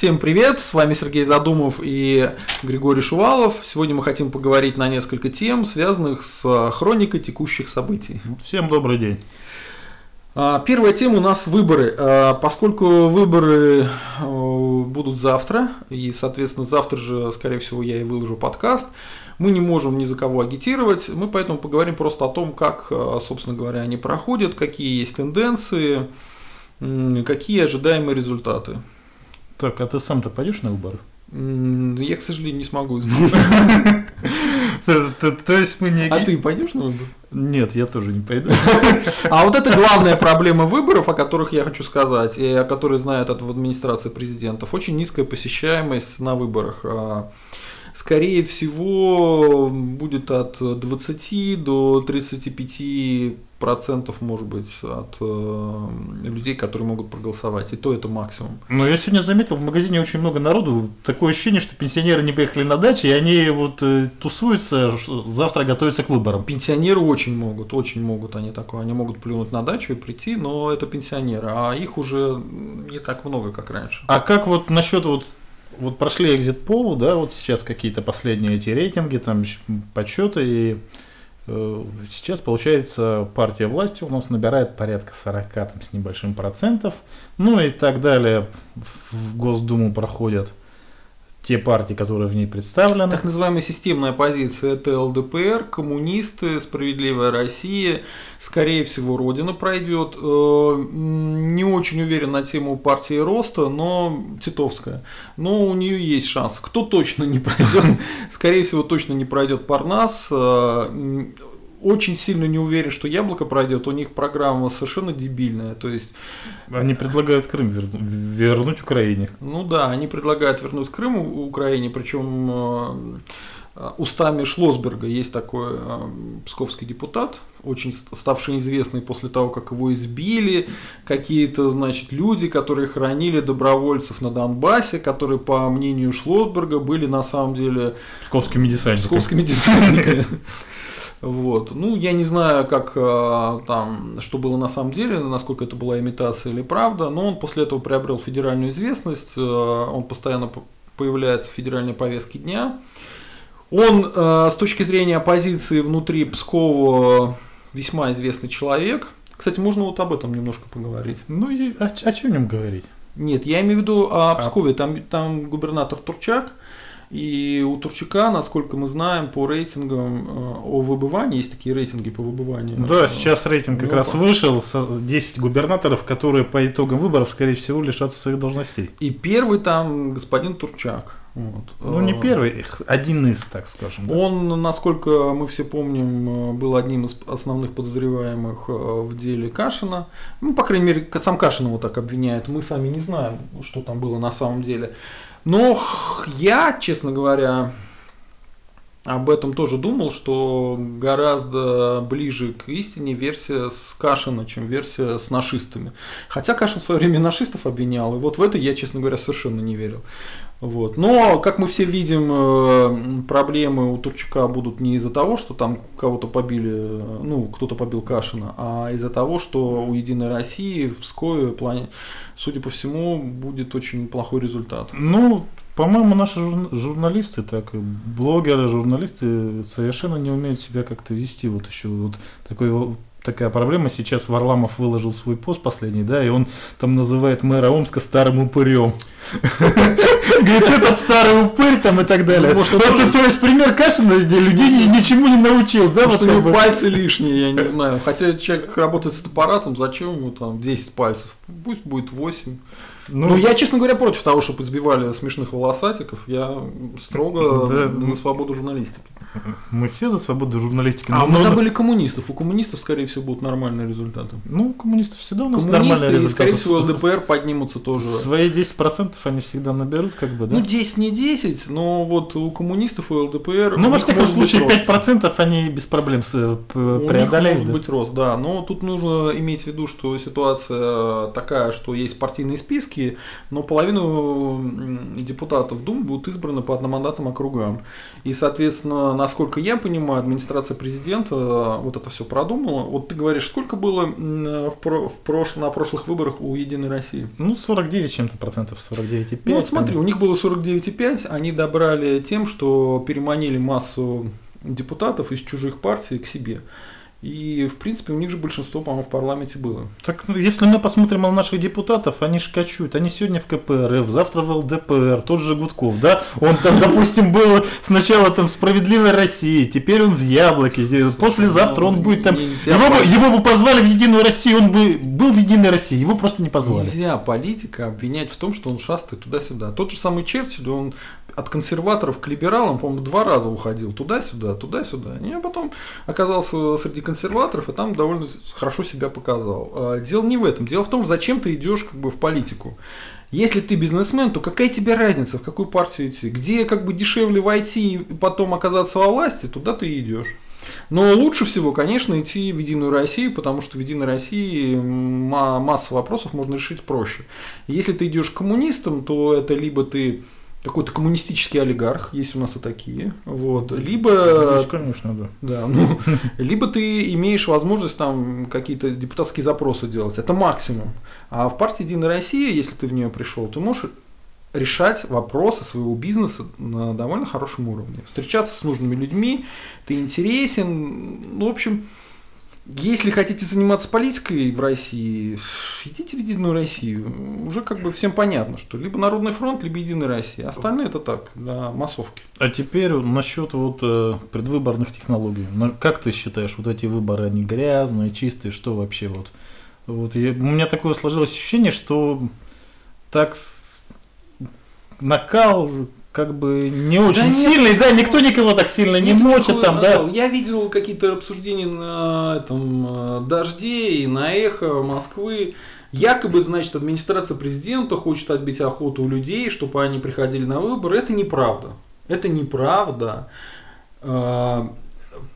Всем привет, с вами Сергей Задумов и Григорий Шувалов. Сегодня мы хотим поговорить на несколько тем, связанных с хроникой текущих событий. Всем добрый день. А, первая тема у нас выборы. А, поскольку выборы э, будут завтра, и, соответственно, завтра же, скорее всего, я и выложу подкаст, мы не можем ни за кого агитировать, мы поэтому поговорим просто о том, как, э, собственно говоря, они проходят, какие есть тенденции, какие ожидаемые результаты. Так, а ты сам-то пойдешь на выборы? Я, к сожалению, не смогу. То есть мы не... А ты пойдешь на выборы? Нет, я тоже не пойду. А вот это главная проблема выборов, о которых я хочу сказать, и о которой знают в администрации президентов. Очень низкая посещаемость на выборах. А, скорее всего, будет от 20 до 35 процентов, может быть, от э, людей, которые могут проголосовать. И то это максимум. Но я сегодня заметил, в магазине очень много народу. Такое ощущение, что пенсионеры не поехали на дачу, и они вот э, тусуются, завтра готовятся к выборам. Пенсионеры очень могут, очень могут они такое. Они могут плюнуть на дачу и прийти, но это пенсионеры, а их уже не так много, как раньше. А как вот насчет вот вот прошли экзит пол, да, вот сейчас какие-то последние эти рейтинги, там подсчеты, и сейчас, получается, партия власти у нас набирает порядка 40 там, с небольшим процентов. Ну и так далее. В Госдуму проходят те партии, которые в ней представлены. Так называемая системная оппозиция – это ЛДПР, коммунисты, Справедливая Россия, скорее всего, Родина пройдет. Э, не очень уверен на тему партии Роста, но Титовская. Но у нее есть шанс. Кто точно не пройдет? Скорее всего, точно не пройдет Парнас э, очень сильно не уверен, что яблоко пройдет. У них программа совершенно дебильная. То есть они предлагают Крым вернуть, вернуть Украине. Ну да, они предлагают вернуть Крым Украине, причем э, устами Шлосберга есть такой э, псковский депутат, очень ставший известный после того, как его избили, какие-то, значит, люди, которые хранили добровольцев на Донбассе, которые, по мнению Шлосберга, были на самом деле псковскими десантниками. Псковскими десантниками. Вот. Ну, я не знаю, как э, там, что было на самом деле, насколько это была имитация или правда, но он после этого приобрел федеральную известность, э, он постоянно появляется в федеральной повестке дня. Он э, с точки зрения оппозиции внутри Пскова весьма известный человек. Кстати, можно вот об этом немножко поговорить. Ну, и о, о чем нем говорить? Нет, я имею в виду о Пскове. Там, там губернатор Турчак, и у Турчака, насколько мы знаем, по рейтингам э, о выбывании, есть такие рейтинги по выбыванию. Да, сейчас рейтинг как раз вышел, 10 губернаторов, которые по итогам выборов, скорее всего, лишатся своих должностей. И первый там господин Турчак. Вот. Ну, не э, первый, один из, так скажем. Да? Он, насколько мы все помним, э, был одним из основных подозреваемых в деле Кашина. Ну, по крайней мере, сам Кашин его так обвиняет. Мы сами не знаем, что там было на самом деле. Но я, честно говоря, об этом тоже думал, что гораздо ближе к истине версия с Кашина, чем версия с нашистами. Хотя Кашин в свое время нашистов обвинял, и вот в это я, честно говоря, совершенно не верил. Вот. Но, как мы все видим, э, проблемы у Турчака будут не из-за того, что там кого-то побили, ну, кто-то побил Кашина, а из-за того, что у Единой России в плане, судя по всему, будет очень плохой результат. Ну, по-моему, наши журналисты, так, блогеры, журналисты совершенно не умеют себя как-то вести. Вот еще вот такой такая проблема. Сейчас Варламов выложил свой пост последний, да, и он там называет мэра Омска старым упырем. Говорит, этот старый упырь там и так далее. Это, то есть пример Кашина, где людей ничему не научил, да? Может, у него пальцы лишние, я не знаю. Хотя человек работает с аппаратом, зачем ему там 10 пальцев? Пусть будет 8. Ну, ну, я, честно говоря, против того, чтобы избивали смешных волосатиков. Я строго да, за свободу журналистики. Мы все за свободу журналистики. А мы нужно... забыли коммунистов. У коммунистов, скорее всего, будут нормальные результаты. Ну, у коммунистов всегда у нас Коммунисты нормальные результаты. скорее всего, ЛДПР поднимутся тоже. Свои 10% они всегда наберут, как бы, да? Ну, 10 не 10, но вот у коммунистов и ЛДПр... Ну, во всяком случае, 5% они без проблем э, преодолеют. может быть рост, да. Но тут нужно иметь в виду, что ситуация такая, что есть партийные списки, республики, но половину депутатов Дум будут избраны по одномандатным округам. И, соответственно, насколько я понимаю, администрация президента вот это все продумала. Вот ты говоришь, сколько было в, про, в прош, на прошлых выборах у Единой России? Ну, 49 чем-то процентов, 49,5. Ну, вот смотри, у них было 49,5, они добрали тем, что переманили массу депутатов из чужих партий к себе. И, в принципе, у них же большинство, по-моему, в парламенте было. Так, ну, если мы посмотрим на наших депутатов, они шкачут. Они сегодня в КПРФ, завтра в ЛДПР, тот же Гудков, да? Он там, допустим, был сначала там в «Справедливой России», теперь он в «Яблоке», послезавтра он будет там... Его бы, его бы позвали в «Единую Россию», он бы был в «Единой России», его просто не позвали. Нельзя политика обвинять в том, что он шастает туда-сюда. Тот же самый Черчилль, он от консерваторов к либералам, по-моему, два раза уходил туда-сюда, туда-сюда. И я потом оказался среди консерваторов и там довольно хорошо себя показал. А, дело не в этом. Дело в том, зачем ты идешь как бы в политику. Если ты бизнесмен, то какая тебе разница, в какую партию идти? Где как бы дешевле войти и потом оказаться во власти, туда ты идешь. Но лучше всего, конечно, идти в Единую Россию, потому что в Единой России массу вопросов можно решить проще. Если ты идешь к коммунистам, то это либо ты какой-то коммунистический олигарх, есть у нас и такие, вот, либо, есть, конечно, да, да ну, либо ты имеешь возможность там какие-то депутатские запросы делать, это максимум, а в партии Единая Россия, если ты в нее пришел, ты можешь решать вопросы своего бизнеса на довольно хорошем уровне, встречаться с нужными людьми, ты интересен, ну, в общем, если хотите заниматься политикой в России, идите в Единую Россию. Уже как бы всем понятно, что либо Народный фронт, либо Единая Россия. Остальное это так, для массовки. А теперь насчет вот э, предвыборных технологий. Как ты считаешь, вот эти выборы, они грязные, чистые, что вообще вот? Вот я, у меня такое сложилось ощущение, что так накал как бы не очень да сильный, нет, да, никто никого так сильно не мочит там, да. Я видел какие-то обсуждения на этом э, дожде и на эхо Москвы. Якобы, значит, администрация президента хочет отбить охоту у людей, чтобы они приходили на выборы. Это неправда. Это неправда. Э,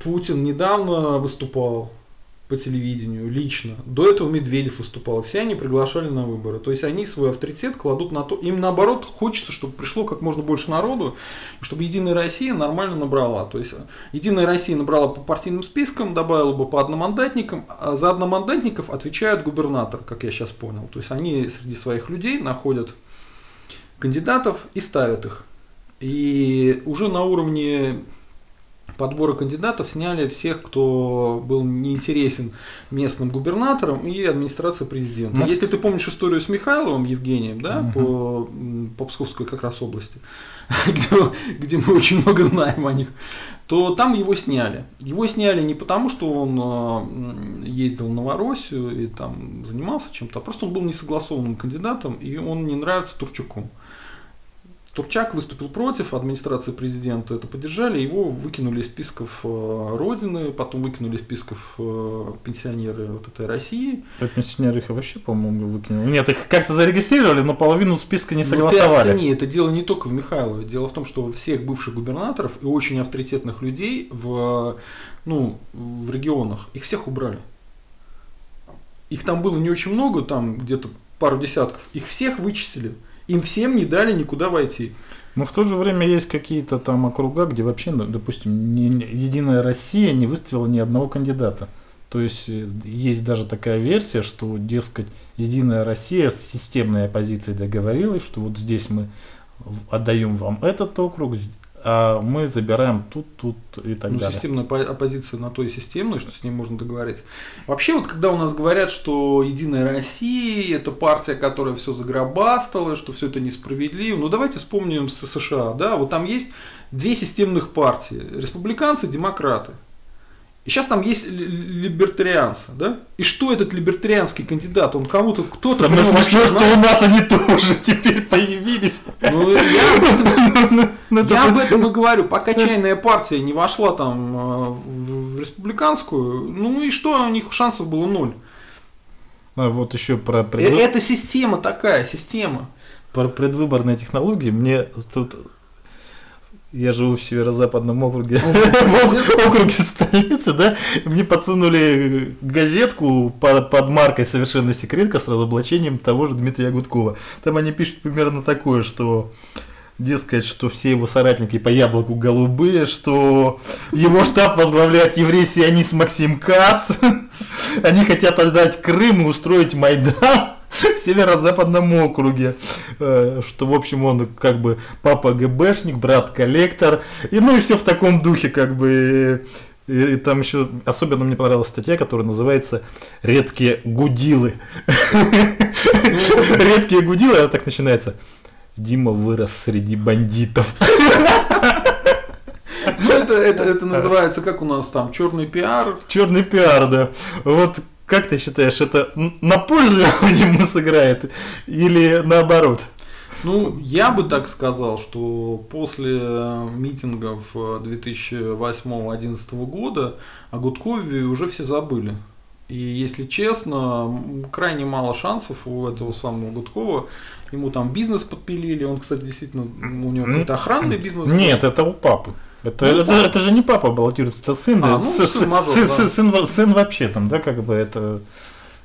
Путин недавно выступал по телевидению лично. До этого Медведев выступал. Все они приглашали на выборы. То есть они свой авторитет кладут на то. Им наоборот хочется, чтобы пришло как можно больше народу, чтобы Единая Россия нормально набрала. То есть Единая Россия набрала по партийным спискам, добавила бы по одномандатникам. А за одномандатников отвечает губернатор, как я сейчас понял. То есть они среди своих людей находят кандидатов и ставят их. И уже на уровне подбора кандидатов сняли всех, кто был неинтересен местным губернаторам и администрации президента. Ну, Если ты помнишь историю с Михайловым Евгением, да, угу. по, по Псковской как раз области, где, где мы очень много знаем о них, то там его сняли. Его сняли не потому, что он ездил в Новороссию и там занимался чем-то, а просто он был несогласованным кандидатом, и он не нравится Турчаку. Турчак выступил против, администрации президента это поддержали, его выкинули из списков э, Родины, потом выкинули из списков э, пенсионеры вот этой России. А пенсионеры их вообще, по-моему, выкинули. Нет, их как-то зарегистрировали, но половину списка не согласовали. Ну, ты оцени, это дело не только в Михайлове. Дело в том, что всех бывших губернаторов и очень авторитетных людей в, ну, в регионах, их всех убрали. Их там было не очень много, там где-то пару десятков. Их всех вычислили. Им всем не дали никуда войти. Но в то же время есть какие-то там округа, где вообще, допустим, не, не, Единая Россия не выставила ни одного кандидата. То есть э, есть даже такая версия, что, дескать, Единая Россия с системной оппозицией договорилась, что вот здесь мы отдаем вам этот округ, а мы забираем тут, тут и так ну, далее. Системная оппозиция на то и системная, что с ней можно договориться. Вообще, вот когда у нас говорят, что Единая Россия это партия, которая все загробастала, что все это несправедливо, ну давайте вспомним США, да, вот там есть две системных партии, республиканцы, демократы. И сейчас там есть либертарианцы, да? И что этот либертарианский кандидат? Он кому-то, кто-то... Самое смешное, что у нас они тоже теперь появились. Ну, я об этом, ну, я об этом и говорю. Пока чайная партия не вошла там э, в республиканскую, ну и что, у них шансов было ноль. А вот еще про... Э, это система такая, система. Про предвыборные технологии мне тут я живу в северо-западном округе, в округе. Столицы, да, мне подсунули газетку под маркой «Совершенно секретка» с разоблачением того же Дмитрия Гудкова. Там они пишут примерно такое, что дескать, что все его соратники по яблоку голубые, что его штаб возглавляет еврей-сионист Максим Кац, они хотят отдать Крым и устроить Майдан в северо-западном округе, э, что, в общем, он как бы папа ГБшник, брат коллектор, и ну и все в таком духе, как бы, и, и там еще особенно мне понравилась статья, которая называется «Редкие гудилы». Редкие гудилы, она так начинается. Дима вырос среди бандитов. Ну, это, это, это называется, как у нас там, черный пиар. Черный пиар, да. Вот как ты считаешь, это на пользу ему сыграет или наоборот? Ну, я бы так сказал, что после митингов 2008-2011 года о Гудкове уже все забыли. И если честно, крайне мало шансов у этого самого Гудкова. Ему там бизнес подпилили, он, кстати, действительно, у него какой-то охранный бизнес. Нет, это у папы. Это, ну, это, это же не папа баллотируется, это сын. А, ну, сын, сын, мажор, сын, да. сын, сын вообще там, да, как бы это.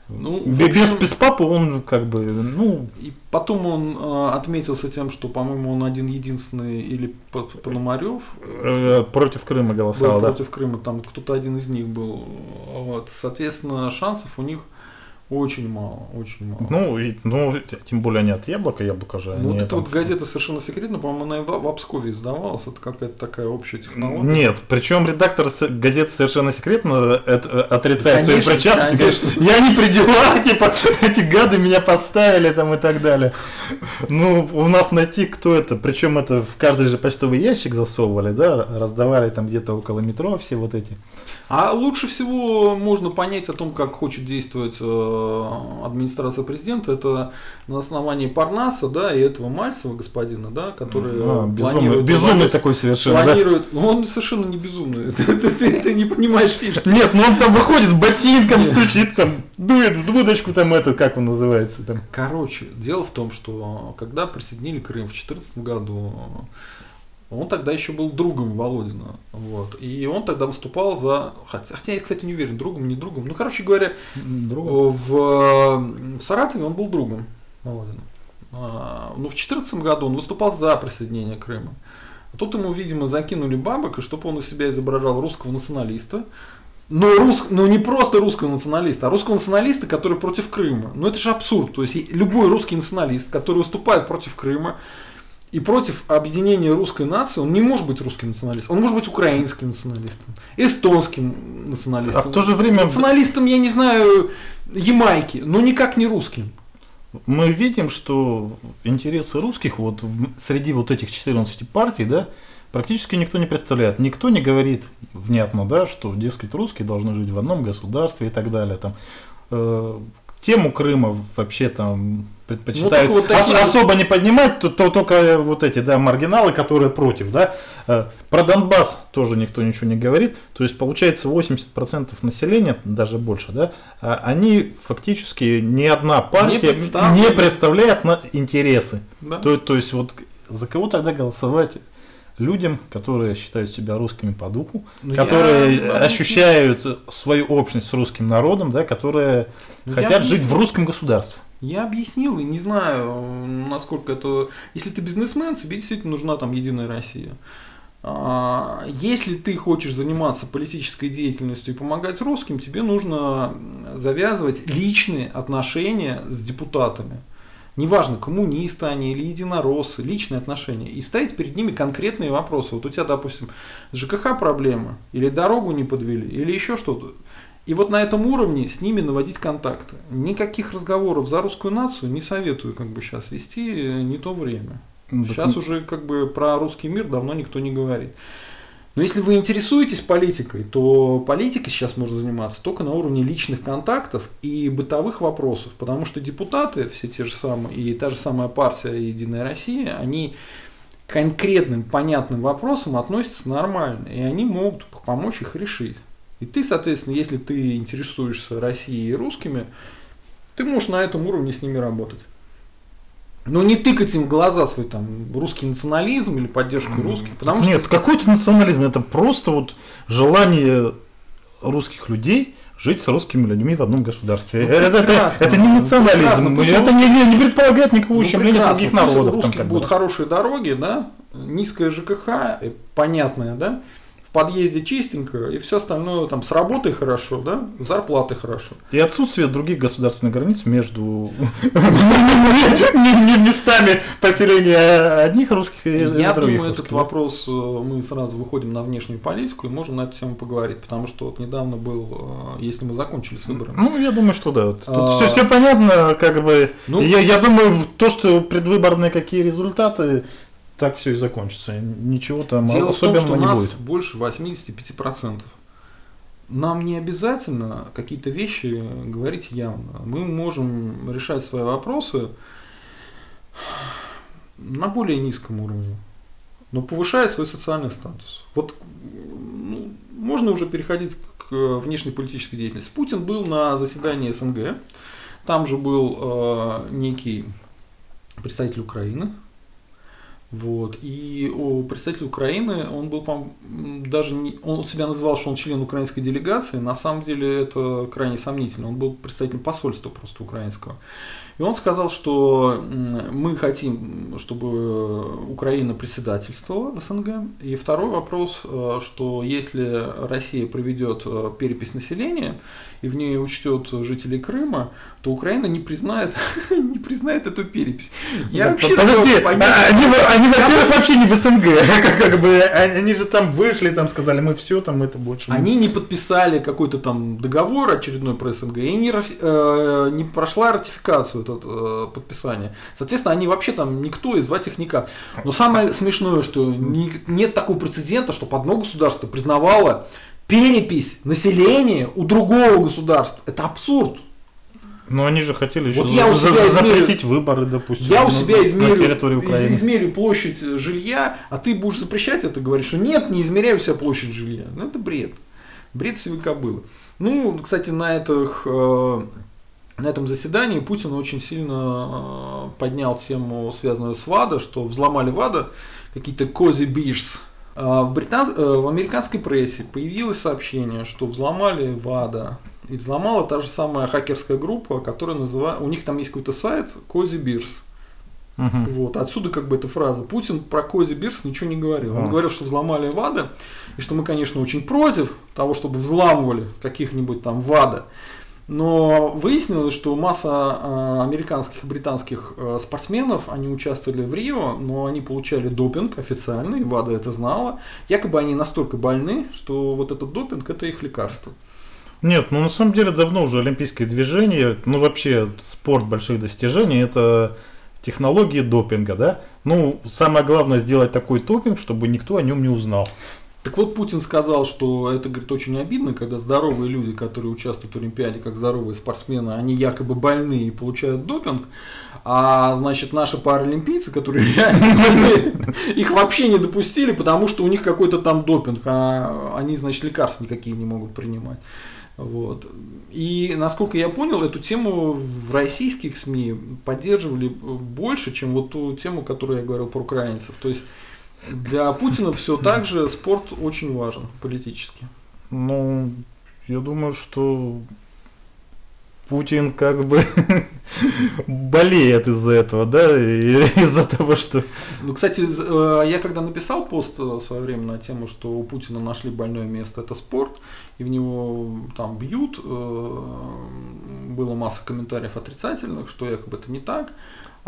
Ну, без, общем, без папы он как бы, ну... И потом он э, отметился тем, что, по-моему, он один единственный, или Пономарев... Э, против Крыма голосовал, да? Против Крыма, там кто-то один из них был. Вот. Соответственно, шансов у них очень мало, очень мало. Ну, и, ну, тем более они от яблока, яблоко же. Ну, вот эта вот газета совершенно секретно, по-моему, она в, в Обскове издавалась, это какая-то такая общая технология. Нет, причем редактор газеты совершенно секретно это, э, отрицает конечно, свою причастность, конечно. я не при делах, типа, эти гады меня подставили там и так далее. Ну, у нас найти, кто это, причем это в каждый же почтовый ящик засовывали, да, раздавали там где-то около метро все вот эти. А лучше всего можно понять о том, как хочет действовать э, администрация президента, это на основании Парнаса, да, и этого Мальцева господина, да, который а, безумный, безумный такой совершенно, планирует, да? он совершенно не безумный, ты, ты, ты, ты не понимаешь фишки. Нет, ну он там выходит ботинком, стучит там, дует в дудочку там это, как он называется там. Короче, дело в том, что когда присоединили Крым в 2014 году, он тогда еще был другом Володина. Вот. И он тогда выступал за. Хотя, я, кстати, не уверен, другом, не другом. Ну, короче говоря, другом. В, в Саратове он был другом Володина. А, но в 2014 году он выступал за присоединение Крыма. А тут ему, видимо, закинули бабок, и чтобы он из себя изображал русского националиста. Но, рус... но не просто русского националиста, а русского националиста, который против Крыма. Ну это же абсурд. То есть любой русский националист, который выступает против Крыма, и против объединения русской нации он не может быть русским националистом. Он может быть украинским националистом, эстонским националистом. А в то же время... Националистом, я не знаю, Ямайки, но никак не русским. Мы видим, что интересы русских вот среди вот этих 14 партий, да, практически никто не представляет. Никто не говорит внятно, да, что, дескать, русские должны жить в одном государстве и так далее. Там, э, тему Крыма вообще там предпочитают вот ос- особо не поднимать, то, то только вот эти, да, маргиналы, которые против, да. Э, про Донбасс тоже никто ничего не говорит. То есть получается 80% населения, даже больше, да, а они фактически ни одна партия не, не представляет на интересы. Да. То, то есть вот за кого тогда голосовать? Людям, которые считают себя русскими по духу, ну, которые я... ощущают свою общность с русским народом, да, которые ну, хотят жить в русском государстве. Я объяснил, и не знаю, насколько это... Если ты бизнесмен, тебе действительно нужна там Единая Россия. А, если ты хочешь заниматься политической деятельностью и помогать русским, тебе нужно завязывать личные отношения с депутатами неважно, коммунисты они или единороссы, личные отношения, и ставить перед ними конкретные вопросы. Вот у тебя, допустим, ЖКХ проблема, или дорогу не подвели, или еще что-то. И вот на этом уровне с ними наводить контакты. Никаких разговоров за русскую нацию не советую как бы сейчас вести, не то время. Сейчас уже как бы про русский мир давно никто не говорит. Но если вы интересуетесь политикой, то политикой сейчас можно заниматься только на уровне личных контактов и бытовых вопросов, потому что депутаты, все те же самые, и та же самая партия Единая Россия, они конкретным, понятным вопросам относятся нормально, и они могут помочь их решить. И ты, соответственно, если ты интересуешься Россией и русскими, ты можешь на этом уровне с ними работать. Ну, не тыкать им в глаза свой там русский национализм или поддержку русских. Потому Нет, что... какой-то национализм, это просто вот желание русских людей жить с русскими людьми в одном государстве. Ну, это, это, прекрасно. это не Ну, национализм. Пусть это не, не, не предполагает никакого Ну, ущемления других народов. Там как бы. будут хорошие дороги, да, низкая ЖКХ, э, понятная, да, в подъезде чистенько, и все остальное там с работой хорошо, да, с зарплатой хорошо. И отсутствие других государственных границ между местами поселения одних русских и Я других думаю, русских, этот вопрос э, мы сразу выходим на внешнюю политику и можем на эту тему поговорить, потому что вот недавно был, э, если мы закончили с выборами. Ну, я думаю, что да. Тут А, все, понятно, как бы. Ну- я, я думаю, то, что предвыборные какие результаты, так все и закончится. Ничего там Дело в том, особенного что у не нас будет. больше 85%. Нам не обязательно какие-то вещи говорить явно. Мы можем решать свои вопросы на более низком уровне, но повышая свой социальный статус. Вот ну, можно уже переходить к внешней политической деятельности. Путин был на заседании СНГ, там же был э, некий представитель Украины, вот. И у представителя Украины, он был, по даже не, он себя называл, что он член украинской делегации, на самом деле это крайне сомнительно. Он был представителем посольства просто украинского. И он сказал, что мы хотим, чтобы Украина председательствовала в СНГ. И второй вопрос, э, что если Россия проведет э, перепись населения и в ней учтет жителей Крыма, то Украина не признает, не признает эту перепись. Я Да, вообще Подожди, а- они, они, во-первых, вообще не в СНГ. Как, бы, они же там вышли, там сказали, мы все, там это больше. Они не подписали какой-то там договор очередной про СНГ и не, э, не прошла ратификацию этот, э, подписания. Соответственно, они вообще там никто и звать их никак. Но самое смешное, что ни- нет такого прецедента, чтобы одно государство признавало перепись населения у другого государства. Это абсурд. Но они же хотели еще Вот я у за- за- измерю- запретить выборы, допустим, Я у на- себя на измерю, территории из- Украины. измерю площадь э, жилья, а ты будешь запрещать это, говоришь, что нет, не измеряю у себя площадь жилья. Ну это бред. Бред сивой кобылы. Ну, кстати, на этих э, на этом заседании Путин очень сильно э, поднял тему, связанную с ВАДА, что взломали ВАДА какие-то кози бирс. А В, британ... э, в американской прессе появилось сообщение, что взломали ВАДА. И взломала та же самая хакерская группа, которая называется... У них там есть какой-то сайт Кози Бирс. Мгм. Вот, отсюда как бы эта фраза. Путин про Кози Бирс ничего не говорил. Он А. говорил, что взломали ВАДА, и что мы, конечно, очень против того, чтобы взламывали каких-нибудь там ВАДА. Но выяснилось, что масса э, американских и британских э, спортсменов, они участвовали в Рио, но они получали допинг официально, и ВАДА это знала. Якобы они настолько больны, что вот этот допинг это их лекарство. Нет, ну на самом деле давно уже олимпийское движение, ну вообще спорт больших достижений, это технологии допинга, да? Ну, самое главное сделать такой допинг, чтобы никто о нем не узнал. Так вот, Путин сказал, что это, говорит, очень обидно, когда здоровые люди, которые участвуют в Олимпиаде, как здоровые спортсмены, они якобы больны и получают допинг, а, значит, наши паралимпийцы, которые реально больны, их вообще не допустили, потому что у них какой-то там допинг, а они, значит, лекарств никакие не могут принимать. Вот. И, насколько я понял, эту тему в российских СМИ поддерживали больше, чем вот ту тему, которую я говорил про украинцев. То есть для Путина все так же спорт очень важен политически. Ну, я думаю, что Путин как бы болеет из-за этого, да, из-за того, что... Ну, кстати, э, я когда написал пост э, в свое время на тему, что у Путина нашли больное место, это спорт, и в него там бьют, э, было масса комментариев отрицательных, что якобы это не так.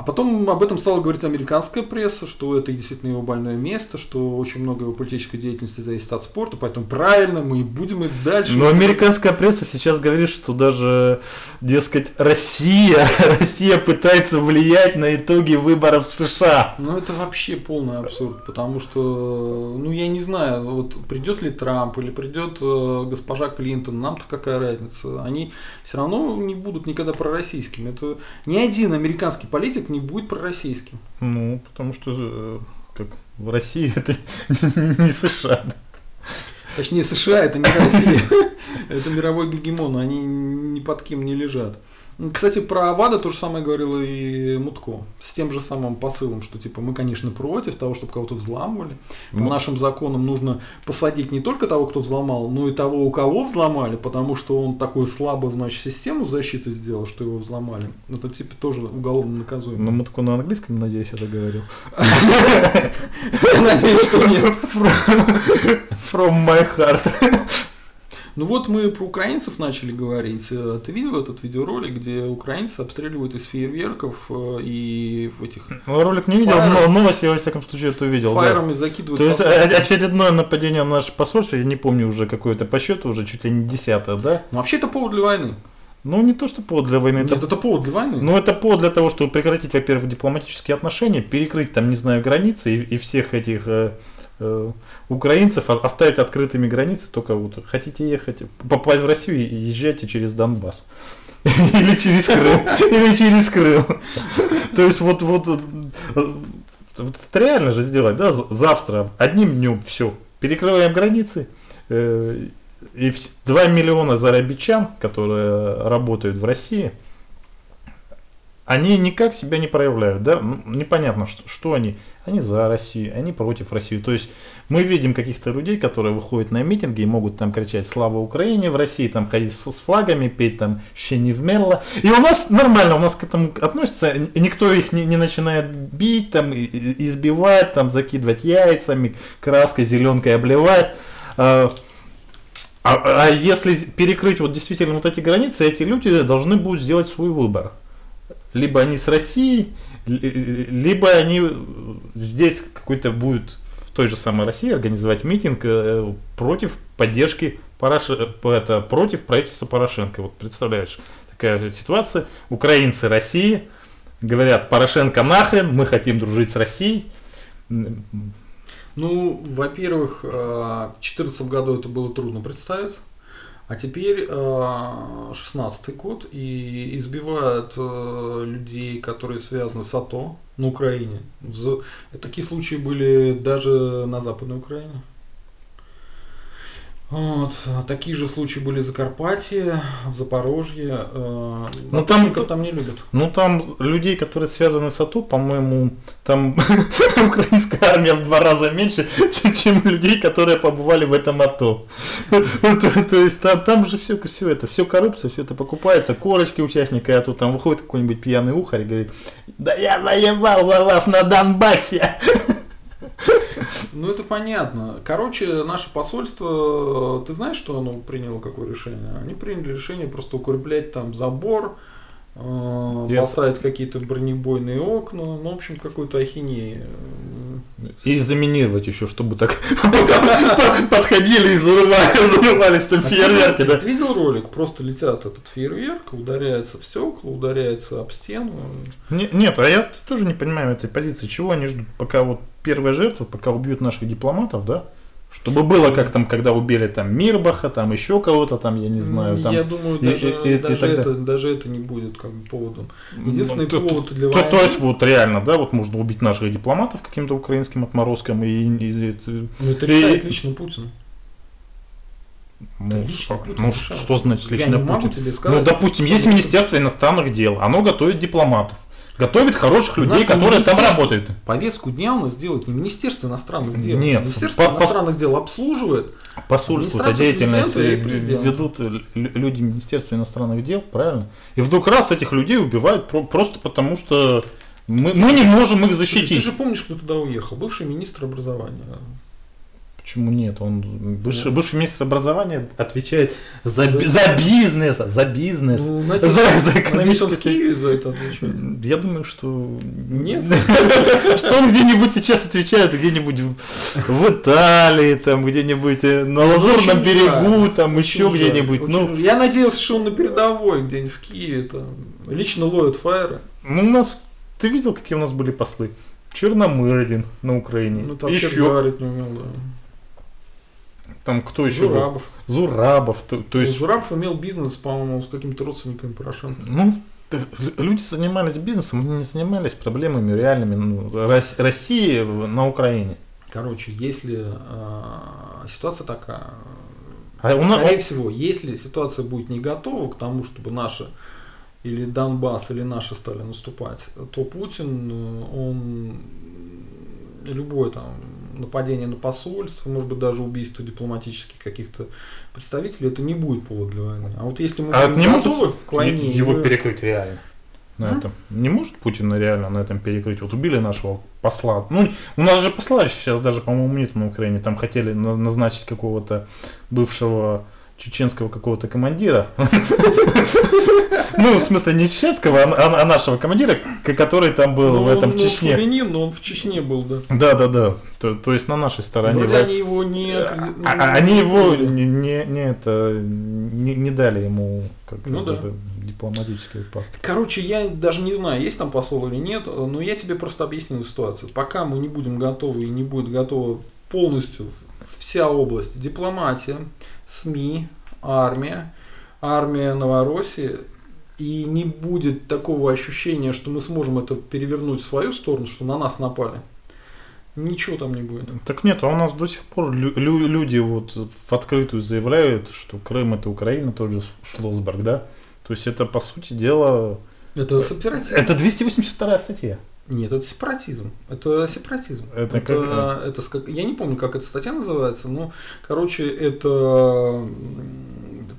А потом об этом стала говорить американская пресса, что это действительно его больное место, что очень много его политической деятельности зависит от спорта, поэтому правильно, мы и будем и дальше. Но американская пресса сейчас говорит, что даже, дескать, Россия, Россия пытается влиять на итоги выборов в США. Ну, это вообще полный абсурд, потому что, ну, я не знаю, вот придет ли Трамп или придет э, госпожа Клинтон, нам-то какая разница. Они все равно не будут никогда пророссийскими. Это ни один американский политик не будет пророссийским. Ну, потому что э, как в России это не США. Точнее, США это не Россия, это мировой гегемон, они ни под кем не лежат. Кстати, про ВАДА то же самое говорил и Мутко. С тем же самым посылом, что типа мы, конечно, против того, чтобы кого-то взламывали. По Ну. нашим законам нужно посадить не только того, кто взломал, но и того, у кого взломали, потому что он такую слабую, значит, систему защиты сделал, что его взломали. Это типа тоже уголовно наказуемо. Ну, Мутко на английском, надеюсь, это говорил. Я надеюсь, что нет. From my heart. Ну вот мы про украинцев начали говорить. Э, Ты видел этот видеоролик, где украинцы обстреливают из фейерверков э, и в этих Ну, ролик не видел, Фаером. но новость я во всяком случае это видел. да. фаерами закидывают. То есть очередное нападение на наше посольство, я не помню уже какое-то по счету, уже чуть ли не десятое, да? Ну, вообще это повод для войны. Ну, не то, что повод для войны, это Нет, это повод для войны. Ну, это повод для того, чтобы прекратить, во-первых, дипломатические отношения, перекрыть там, не знаю, границы и, и всех этих э, украинцев о- оставить открытыми границы, только вот хотите ехать, попасть в Россию, езжайте через Донбасс. Или через Крым. Или через Крым. То есть вот, вот, э, вот это реально же сделать, да, завтра одним днем все, перекрываем границы, э, и вс- 2 миллиона зарабичан, которые работают в России, они никак себя не проявляют, да, непонятно, что, что они, они за Россию, они против России, то есть мы видим каких-то людей, которые выходят на митинги и могут там кричать «Слава Украине!» в России, там ходить с, флагами, петь там «Ще не вмерла», и у нас нормально, у нас к этому относится, и никто их не, не начинает бить, там, избивать, там, закидывать яйцами, краской, зеленкой обливать, А, а, а если перекрыть вот действительно вот эти границы, эти люди должны будут сделать свой выбор. Либо они с Россией, ли- либо они э, здесь какой-то будет в той же самой России организовать митинг э, против поддержки Пороше- это, против правительства Порошенко. Вот представляешь, такая ситуация. Украинцы России говорят, Порошенко нахрен, мы хотим дружить с Россией. Ну, во-первых, э, в 2014 году это было трудно представить. А теперь э, 16 год и избивают э, людей, которые связаны с АТО на Украине. Такие случаи были даже на Западной Украине. Вот. а Такие же случаи были в Закарпатье, в Запорожье. э, Ну, там- там не любят. Ну, там людей, которые связаны с АТО, по-моему, там украинская армия в два раза меньше, чем- людей, которые побывали в этом АТО. То то есть там, там же все, все это, все коррупция, все это покупается, корочки участника, а тут там выходит какой-нибудь пьяный ухарь и говорит, да я воевал за вас на Донбассе. Ну, это понятно. Короче, наше посольство, ты знаешь, что оно приняло какое решение? Они приняли решение просто укреплять там забор, э, поставить какие-то бронебойные окна, ну, в общем, какой-то ахинеи. И заминировать еще, чтобы так подходили и взрывали- взрывались там фейерверки, да. Ты видел ролик? Просто летят этот фейерверк, ударяется в стекла, ударяется об стену. Не- Нет, а я тоже не понимаю этой позиции. Чего они ждут, пока вот первая жертва, пока убьют наших дипломатов, да? Чтобы было как там, когда убили там Мирбаха, там еще кого-то, там, я не знаю, там. Я думаю, и- даже, и- и- и даже, тогда- это, даже это не будет как бы поводом. Единственный Ну, то- повод для То, войны... то есть вот реально, да, вот можно убить наших дипломатов каким-то украинским отморозком и, и- и- Ну, это и- решает лично Путин. ну, лично что, Путин ну, решает. что значит Я лично могу Путин? Ну, допустим, есть Министерство иностранных дел, оно готовит дипломатов, готовит хороших людей, которые там работают. Повестку дня у нас делает не Министерство иностранных дел. Нет, Министерство по- по- иностранных дел обслуживает. Администрацию деятельность ведут лю- люди Министерства иностранных дел, правильно? И вдруг раз этих людей убивают про- просто потому, что мы, мы не можем их Слушай, Ты защитить. же помнишь, кто туда уехал? Бывший министр образования. Почему нет? Он бывший, бывший министр образования отвечает за, За- за бизнес, за бизнес, Ну, за, надеюсь, за в экономический. За это отвечает. Я думаю, что Нет? Что он где-нибудь сейчас отвечает, где-нибудь в, Италии, там где-нибудь э, на Лазурном берегу, там еще где-нибудь. Ну. Я надеялся, что он на передовой, где-нибудь в Киеве. Там, лично ловит фаеры. Ну, у нас, ты видел, какие у нас были послы? Черномырдин на Украине. Ну, там еще разговаривать не умел, да. Там кто еще был? Зурабов. Зурабов. То, то есть, Зурабов имел бизнес, по-моему, с какими-то родственниками Порошенко. ну, люди занимались бизнесом, они не занимались проблемами реальными ну, Рос- России на Украине. Короче, если э, ситуация такая, А у нас- скорее всего, если ситуация будет не готова к тому, чтобы наши или Донбасс, или наши стали наступать, то Путин, э, он любое там нападение на посольство, может быть даже убийство дипломатических каких-то представителей, это не будет повод для войны. А вот если мы А не может готовы к войне, его мы- перекрыть реально? На А? этом. Не может Путин реально на этом перекрыть? Вот убили нашего посла. Ну, у нас же посла сейчас даже, по-моему, нет на Украине. Там хотели на- назначить какого-то бывшего чеченского какого-то командира. Ну, в смысле, не чеченского, а- а а нашего командира, который там был Ну, в этом он, в Чечне. славянин, но он в Чечне был, да. Да, да, да. То, есть на нашей стороне. Они его не... А- Они его не, это не, дали ему Ну да. дипломатический паспорт. Короче, я даже не знаю, есть там посол или нет, но я тебе просто объяснил ситуацию. Пока мы не будем готовы и не будет готова полностью вся область, дипломатия, СМИ, армия, армия Новороссии, и не будет такого ощущения, что мы сможем это перевернуть в свою сторону, что на нас напали. Ничего там не будет. Так нет, а у нас до сих пор лю- лю- люди вот в открытую заявляют, что Крым это Украина, тот же Шлосберг, да? То есть это, по сути дела, Это сепаратизм. это 282 статья. Нет, это сепаратизм. Это сепаратизм. Это это, как- это ска- я не помню, как эта статья называется, но, короче, это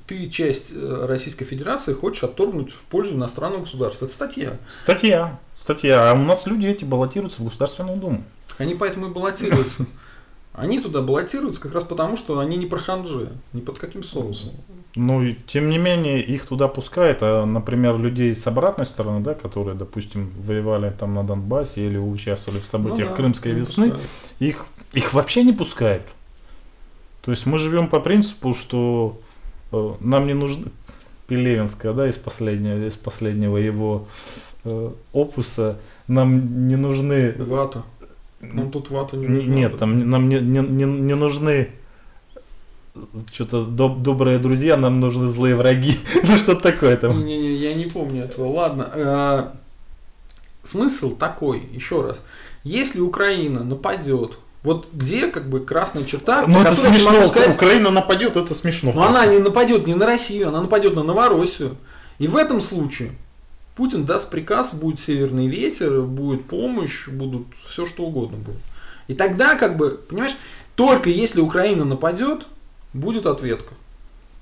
ты часть э, Российской Федерации хочешь отторгнуть в пользу иностранного государства. Это статья. Статья, статья. А у нас люди эти баллотируются в Государственную Думу. Они поэтому и баллотируются. Они туда баллотируются как раз потому, что они не проханжи, ни под каким соусом. Ну, и тем не менее, их туда пускают, а, например, людей с обратной стороны, да, которые, допустим, воевали там на Донбассе или участвовали в событиях Ну да, Крымской весны, да. их, их вообще не пускают. То есть мы живем по принципу, что э, нам не нужны Пелевинская, да, из последнего, из последнего его э, опуса, нам не нужны Вата. Ну тут вата не нужна, Нет, там нам не, не, не, не нужны что-то добрые друзья, нам нужны злые враги. Ну что такое там? Не-не-не, я не помню этого. Ладно. э, Смысл такой, еще раз. Если Украина нападет, вот где как бы красная черта, Ну это смешно, сказать, Украина нападет, это смешно. но она не нападет не на Россию, она нападет на Новороссию. И в этом случае Путин даст приказ, будет северный ветер, будет помощь, будут все что угодно будет. И тогда, как бы, понимаешь, только если Украина нападет, будет ответка.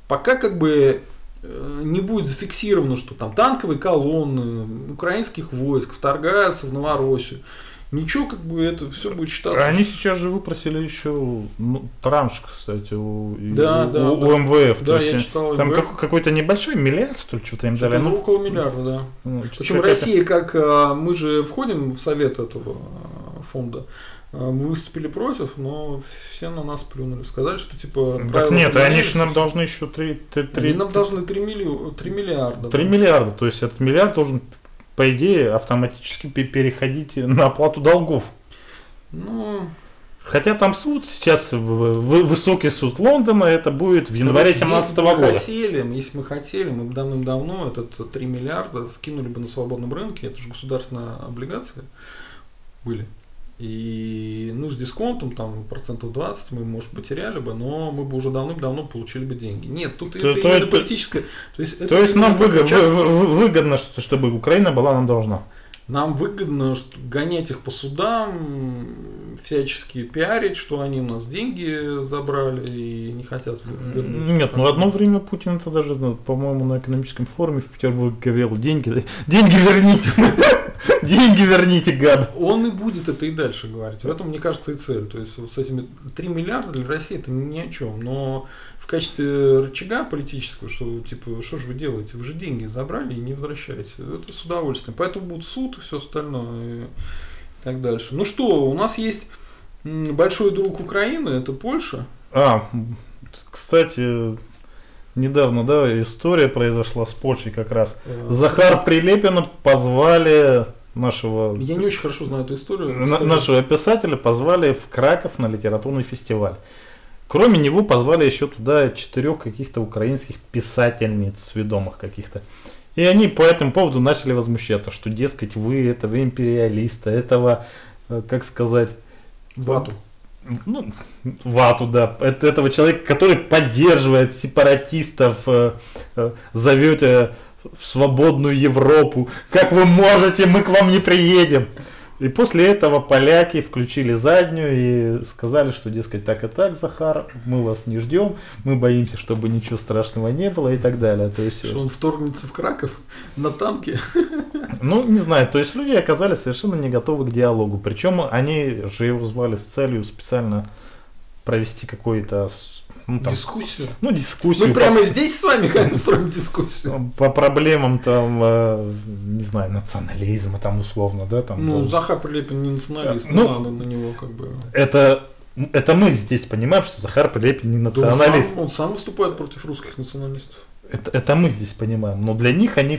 Пока как бы э, не будет зафиксировано, что там танковые колонны украинских войск вторгаются в Новороссию. Ничего, как бы это все будет считаться. Они сейчас же выпросили еще ну, транш, кстати, у, Да, у, да, у да. МВФ. Да, То есть я читал там МВФ. как- какой-то небольшой миллиард, что ли, что-то им дали. Что-то Ну, около миллиарда, да. ну, Причем Россия, как э, мы же входим в совет этого э, фонда, мы выступили против, но все на нас плюнули. Сказали, что типа... Так нет, они же нам должны еще 3, всё. Они нам должны 3, миллио- 3 миллиарда. 3 да. миллиарда. То есть этот миллиард должен, по идее, автоматически пе- переходить на оплату долгов. Ну, Хотя там суд сейчас, высокий суд Лондона, это будет в январе короче, 2017 если бы мы года. хотели, если мы хотели, мы бы давным-давно этот 3 миллиарда скинули бы на свободном рынке, это же государственные облигации были. И, ну, с дисконтом, там, процентов 20 мы, может, потеряли бы, но мы бы уже давным-давно получили бы деньги. Нет, тут То- это то именно это- политическое. То есть, это То есть нам именно выго- такой вы- вы- выгодно, что- чтобы Украина была нам должна. Нам выгодно что, гонять их по судам, всячески пиарить, что они у нас деньги забрали и не хотят вернуть. Нет, ну одно время Путин это даже, ну, по-моему, на экономическом форуме в Петербурге говорил, деньги, деньги верните, деньги верните, гад. Он и будет это и дальше говорить. В этом, мне кажется, и цель. То есть вот с этими 3 миллиарда для России это ни о чем. Но в качестве рычага политического, что типа, что же вы делаете? Вы же деньги забрали и не возвращаете. Это с удовольствием. Поэтому будет суд и все остальное. И так дальше. Ну что, у нас есть большой друг Украины, это Польша. А, кстати, недавно, да, история произошла с Польшей как раз. Э, Захар Прилепина позвали нашего Я не очень хорошо знаю эту историю. На- нашего писателя позвали в Краков на литературный фестиваль. Кроме него позвали еще туда четырех каких-то украинских писательниц ведомых каких-то. И они по этому поводу начали возмущаться, что, дескать, вы этого империалиста, этого, э, как сказать, Вату. ну, вату, да, это- этого человека, который поддерживает сепаратистов, э, э, зовете в свободную Европу. Как вы можете, мы к вам не приедем. И после этого поляки включили заднюю и сказали, что, дескать, так и так, Захар, мы вас не ждем, мы боимся, чтобы ничего страшного не было и так далее. То есть, Что он вторгнется в Краков на танке? ну, не знаю, то есть люди оказались совершенно не готовы к диалогу. Причем они же его звали с целью специально провести какой-то ну, там, Дискуссию. ну, дискуссию Мы по- прямо здесь с вами как строим дискуссию. по проблемам там, э, не знаю, национализма там условно, да, там. Ну, э, Захар Прилепин не националист, Ну, надо на него как бы... это, это мы здесь понимаем, что Захар Прилепин не Да он националист. сам- Он сам выступает против русских националистов. Это, это мы здесь понимаем. Но для них они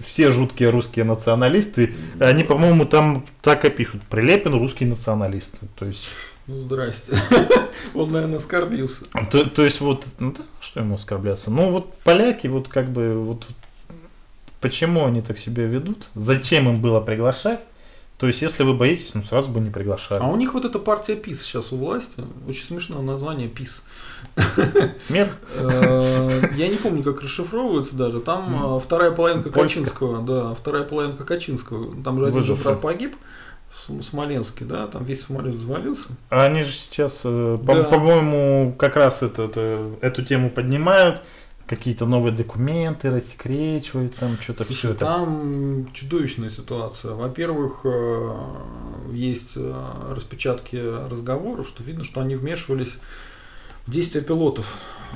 все жуткие русские националисты. Они, по-моему, там так и пишут. Прилепин русский националист. То есть, Ну, здрасте. Он, наверное, оскорбился. то, то есть вот, ну да, что ему оскорбляться? Ну вот поляки, вот как бы, вот почему они так себя ведут? Зачем им было приглашать? То есть, если вы боитесь, ну сразу бы не приглашали. А у них вот эта партия ПИС сейчас у власти. Очень смешное название ПИС. Мер? Э, Я не помню, как расшифровывается даже. Там э, вторая половинка. Качинского, да, вторая половинка Качинского. Там же один погиб в См- Смоленске, да, там весь самолет завалился. А Они же сейчас, э, Да. по-моему, как раз это, это- эту тему поднимают. Какие-то новые документы рассекречивают, там что-то все это. там чудовищная ситуация. Во-первых, э, есть э, распечатки разговоров, что видно, что они вмешивались в действия пилотов.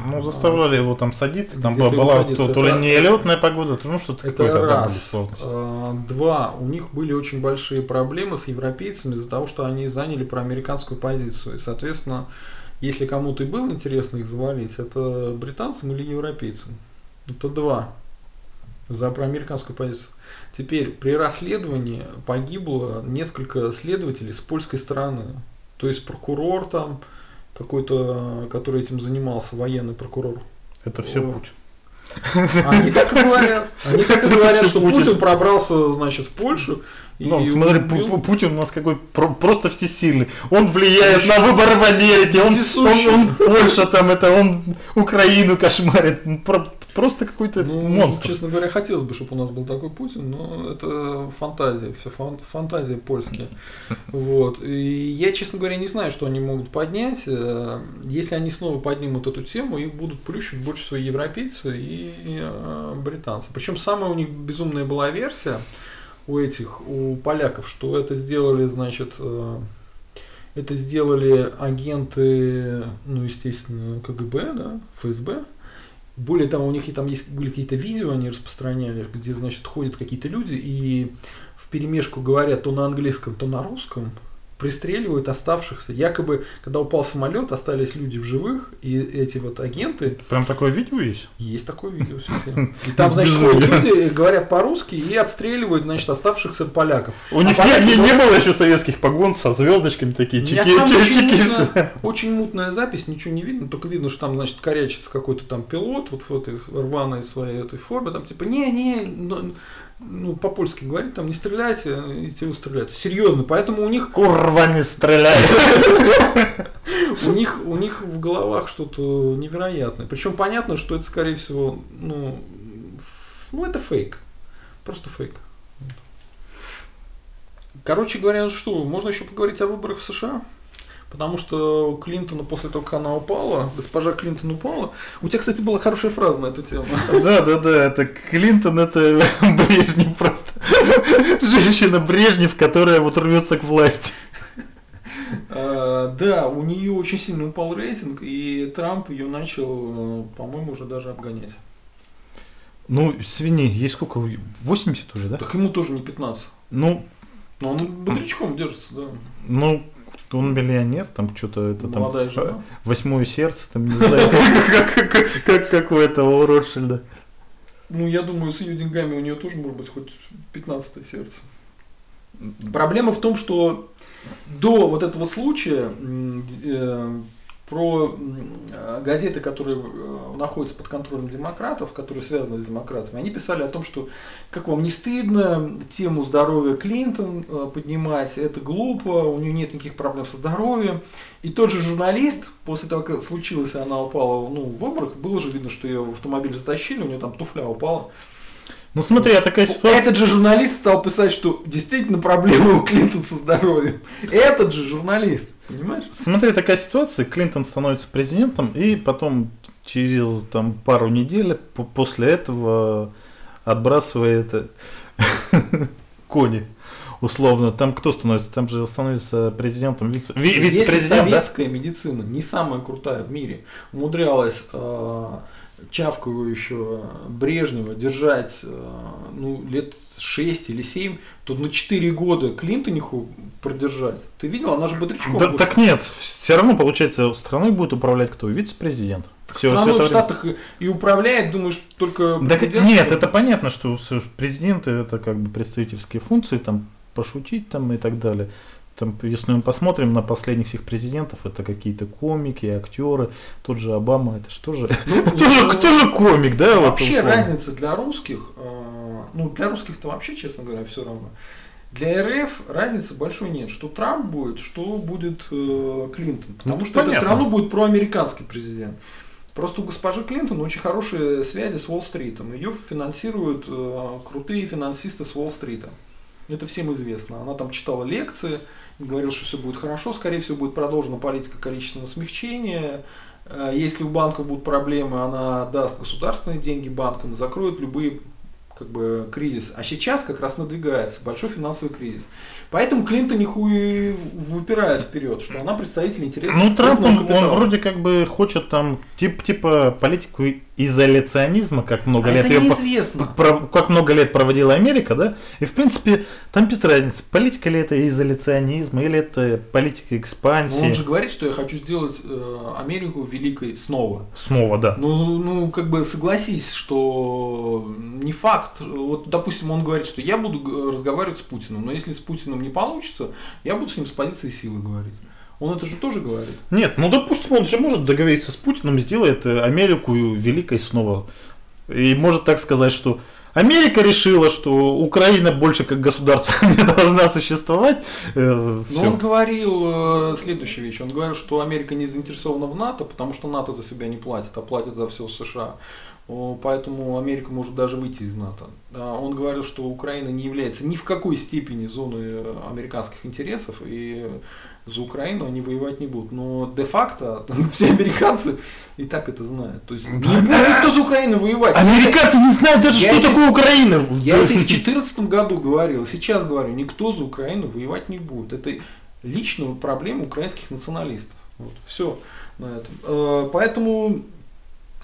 Ну, заставляли его там садиться, там была, была садиться. то, то ли не летная погода, то ну что-то Это какое-то там были раз. сложности. Э, Два. У них были очень большие проблемы с европейцами из-за того, что они заняли проамериканскую позицию. И, соответственно, если кому-то и было интересно их завалить, это британцам или европейцам. Это два. За проамериканскую позицию. Теперь, при расследовании погибло несколько следователей с польской стороны. То есть прокурор там, какой-то, который этим занимался, военный прокурор. Это все О. путь. Они так и говорят. Они так и говорят, что Путин. Путин пробрался, значит, в Польшу. и Ну, смотри, убил- Пу- Пу- Путин у нас какой про- просто всесильный. Он влияет на выборы в Америке, он, Польше там это, он Украину кошмарит. Про- просто какой-то Ну, монстр. честно говоря, хотелось бы, чтобы у нас был такой Путин, но это фантазия, все фантазии польские. Вот. И я, честно говоря, не знаю, что они могут поднять. Э, Если они снова поднимут эту тему, их будут плющить больше всего европейцы и э, британцы. Причем самая у них безумная была версия у этих, у поляков, что это сделали, значит, э, это сделали агенты, ну, естественно, КГБ, да, ФСБ. Более того, у них и там есть были какие-то видео, они распространяли, где, значит, ходят какие-то люди и в перемешку говорят то на английском, то на русском, пристреливают оставшихся. Якобы, когда упал самолет, остались люди в живых, и эти вот агенты, Прям такое видео есть? есть такое видео. И там, значит, люди, говорят по-русски и отстреливают, значит, оставшихся поляков. У них А не, было еще советских погон со звездочками такие, чекисты. очень мутная запись, ничего не видно, только видно, что там, значит, корячится какой-то там пилот вот в этой рваной своей этой форме, там типа, не-не, ну, по-польски говорит, там, не стреляйте, и те стреляют. Серьезно, поэтому у них, Курва не стреляй. у них, у них в головах что-то невероятное. Причем понятно, что это, скорее всего, ну, ну, это фейк. Просто фейк. Короче говоря, что, можно еще поговорить о выборах в США? Потому что у Клинтона после того, как она упала, госпожа Клинтон упала. У тебя, кстати, была хорошая фраза на эту тему. Да, да, да, это Клинтон, это Брежнев просто. Женщина Брежнев, которая вот рвется к власти. А, Да, у нее очень сильно упал рейтинг, и Трамп ее начал, э, по-моему, уже даже обгонять. Ну, свиньи, ей сколько? 80 уже, да? Так ему тоже не 15. Ну, Но он бодрячком держится, да. ну, он миллионер, там что-то это там Молодая жена. восьмое сердце, там не знаю, как, у этого Ротшильда. Ну, я думаю, с ее деньгами у нее тоже может быть хоть 15 сердце. Проблема в том, что до вот этого случая э, про э, газеты, которые э, находятся под контролем демократов, которые связаны с демократами, они писали о том, что как вам не стыдно тему здоровья Клинтон э, поднимать, это глупо, у нее нет никаких проблем со здоровьем. И тот же журналист, после того, как случилось, она упала ну, в обморок, было же видно, что ее в автомобиль затащили, у нее там туфля упала. Ну смотри, а такая ситуация... Этот же журналист стал писать, что действительно проблемы у Клинтона со здоровьем. Этот же журналист, понимаешь? Смотри, такая ситуация, Клинтон становится президентом, и потом через там, пару недель по- после этого отбрасывает Кони. Условно, там кто становится? Там же становится президентом, вице- ви- Если вице-президент, да? советская медицина не самая крутая в мире умудрялась э, чавкающего Брежнева держать э, ну, лет 6 или 7, то на 4 года Клинтониху продержать. Ты видел? Она же бодрячком Да, была. так нет, все равно, получается, страной будет управлять кто? Вице-президент. Всё Страной это в время. Штатах и, и управляет, думаешь, только Да, нет, это понятно, что президенты это как бы представительские функции, там пошутить там и так далее. Там, если мы посмотрим на последних всех президентов, это какие-то комики, актеры, тот же Обама, это что же? Ну, Кто же, кто же комик, да? Вообще разница для русских, э, ну для русских-то вообще, честно говоря, все равно. Для РФ разницы большой нет, что Трамп будет, что будет э, Клинтон. Потому Ну, что это понятно. все равно будет проамериканский президент. Просто у госпожи Клинтон очень хорошие связи с Уолл-стритом. Ее финансируют э, крутые финансисты с Уолл-стрита. Это всем известно. Она там читала лекции, говорила, что все будет хорошо, скорее всего будет продолжена политика количественного смягчения. Э, Если у банков будут проблемы, она даст государственные деньги банкам закроет любые как бы кризис. А сейчас как раз надвигается большой финансовый кризис. Поэтому Клинтон нихуя выпирает вперед, что она представитель интересов. Ну, Трамп, он, он вроде как бы хочет там, тип, типа, политику изоляционизма, как много А лет это неизвестно. про- как много лет проводила Америка, да? И в принципе, там без разницы, политика ли это изоляционизм, или это политика Но экспансии. он же говорит, что я хочу сделать э, Америку великой снова. Снова, да. Ну, ну, как бы согласись, что не факт. Вот, допустим, он говорит, что я буду разговаривать с Путиным, но если с Путиным не получится, я буду с ним с позиции силы говорить. Он это же тоже говорит. Нет, ну допустим, он же может договориться с Путиным, сделает э, Америку великой снова. И может так сказать, что Америка решила, что Украина больше как государство не должна существовать. Э, Но всё. он говорил э, следующую вещь. Он говорил, что Америка не заинтересована в НАТО, потому что НАТО за себя не платит, а платит за все США. Поэтому Америка может даже выйти из НАТО. Он говорил, что Украина не является ни в какой степени зоной э, американских интересов, и за Украину они воевать не будут. Но де-факто все американцы и так это знают. То есть не будет никто за Украину воевать. Американцы не знают даже, Я что это- такое Украина. Я это в 2014 году говорил, сейчас говорю, никто за Украину воевать не будет. Это личная проблема украинских националистов. Вот, все на этом. Э, Поэтому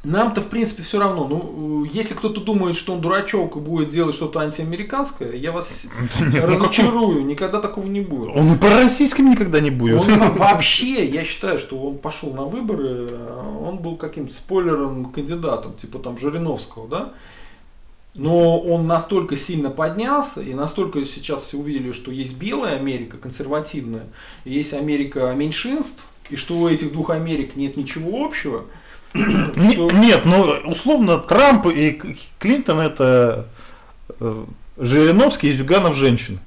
нам-то, в принципе, все равно. Ну, э, если кто-то думает, что он дурачок и будет делать что-то антиамериканское, я вас Да нет, ну разочарую, никогда такого не будет. Он и по-российским никогда не будет. Он во- вообще, я считаю, что он пошел на выборы, э, он был каким-то спойлером кандидатом, типа там Жириновского, да? Но он настолько сильно поднялся, и настолько сейчас все увидели, что есть белая Америка, консервативная, есть Америка меньшинств, и что у этих двух Америк нет ничего общего. Нет, ну условно Трамп и Клинтон это э, Жириновский и Зюганов женщин.